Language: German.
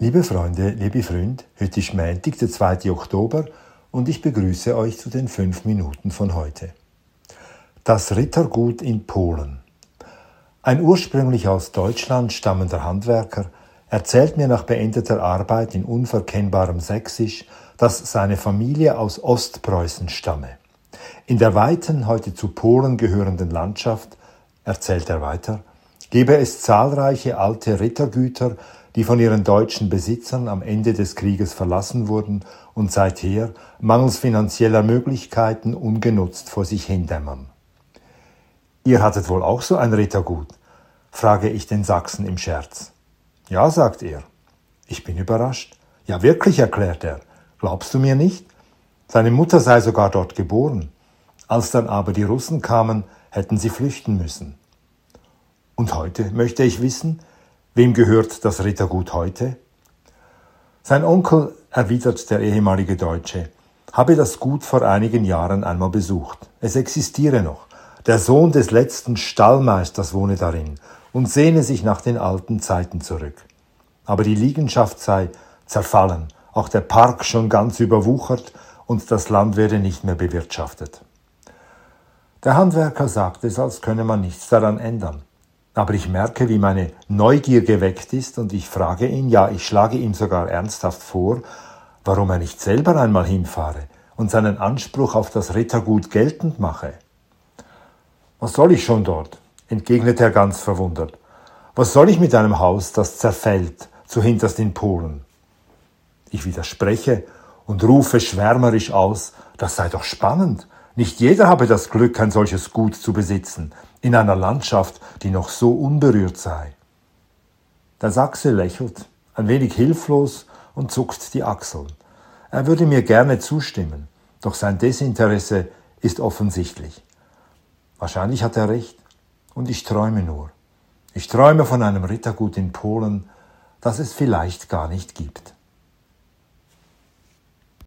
Liebe Freunde, liebe Freund, heute ist Montag, der 2. Oktober und ich begrüße euch zu den fünf Minuten von heute. Das Rittergut in Polen. Ein ursprünglich aus Deutschland stammender Handwerker erzählt mir nach beendeter Arbeit in unverkennbarem Sächsisch, dass seine Familie aus Ostpreußen stamme. In der weiten, heute zu Polen gehörenden Landschaft, erzählt er weiter, gebe es zahlreiche alte Rittergüter, die von ihren deutschen Besitzern am Ende des Krieges verlassen wurden und seither mangels finanzieller Möglichkeiten ungenutzt vor sich hindämmern. Ihr hattet wohl auch so ein Rittergut? frage ich den Sachsen im Scherz. Ja, sagt er. Ich bin überrascht. Ja, wirklich, erklärt er. Glaubst du mir nicht? Seine Mutter sei sogar dort geboren. Als dann aber die Russen kamen, hätten sie flüchten müssen. Und heute möchte ich wissen, Wem gehört das Rittergut heute? Sein Onkel, erwidert der ehemalige Deutsche, habe das Gut vor einigen Jahren einmal besucht. Es existiere noch. Der Sohn des letzten Stallmeisters wohne darin und sehne sich nach den alten Zeiten zurück. Aber die Liegenschaft sei zerfallen, auch der Park schon ganz überwuchert und das Land werde nicht mehr bewirtschaftet. Der Handwerker sagt es, als könne man nichts daran ändern. Aber ich merke, wie meine Neugier geweckt ist und ich frage ihn, ja, ich schlage ihm sogar ernsthaft vor, warum er nicht selber einmal hinfahre und seinen Anspruch auf das Rittergut geltend mache. Was soll ich schon dort? entgegnet er ganz verwundert. Was soll ich mit einem Haus, das zerfällt, zu hinterst in Polen? Ich widerspreche und rufe schwärmerisch aus, das sei doch spannend. Nicht jeder habe das Glück, ein solches Gut zu besitzen in einer Landschaft, die noch so unberührt sei. Der Sachse lächelt, ein wenig hilflos und zuckt die Achseln. Er würde mir gerne zustimmen, doch sein Desinteresse ist offensichtlich. Wahrscheinlich hat er recht, und ich träume nur. Ich träume von einem Rittergut in Polen, das es vielleicht gar nicht gibt.